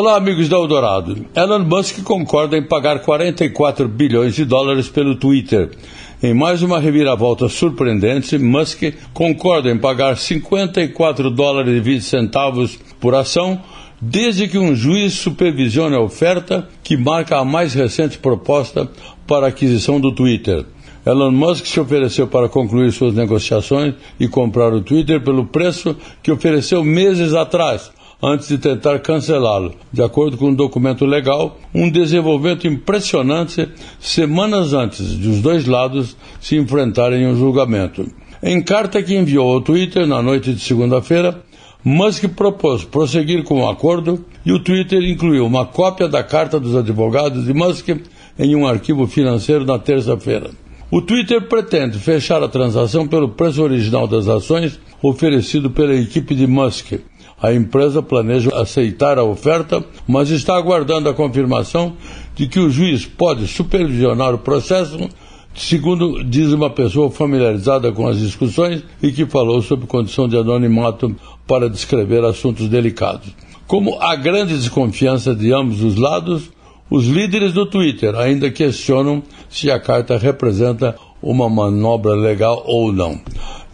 Olá, amigos da Eldorado. Elon Musk concorda em pagar 44 bilhões de dólares pelo Twitter. Em mais uma reviravolta surpreendente, Musk concorda em pagar 54 dólares e 20 centavos por ação, desde que um juiz supervisione a oferta que marca a mais recente proposta para a aquisição do Twitter. Elon Musk se ofereceu para concluir suas negociações e comprar o Twitter pelo preço que ofereceu meses atrás, antes de tentar cancelá-lo. De acordo com um documento legal, um desenvolvimento impressionante semanas antes de os dois lados se enfrentarem em um julgamento. Em carta que enviou ao Twitter na noite de segunda-feira, Musk propôs prosseguir com o acordo e o Twitter incluiu uma cópia da carta dos advogados de Musk em um arquivo financeiro na terça-feira. O Twitter pretende fechar a transação pelo preço original das ações oferecido pela equipe de Musk, a empresa planeja aceitar a oferta, mas está aguardando a confirmação de que o juiz pode supervisionar o processo, segundo diz uma pessoa familiarizada com as discussões e que falou sob condição de anonimato para descrever assuntos delicados. Como há grande desconfiança de ambos os lados, os líderes do Twitter ainda questionam se a carta representa uma manobra legal ou não.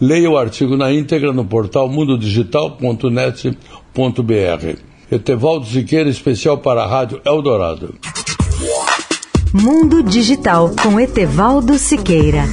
Leia o artigo na íntegra no portal mundodigital.net.br. Etevaldo Siqueira, especial para a Rádio Eldorado. Mundo Digital com Etevaldo Siqueira.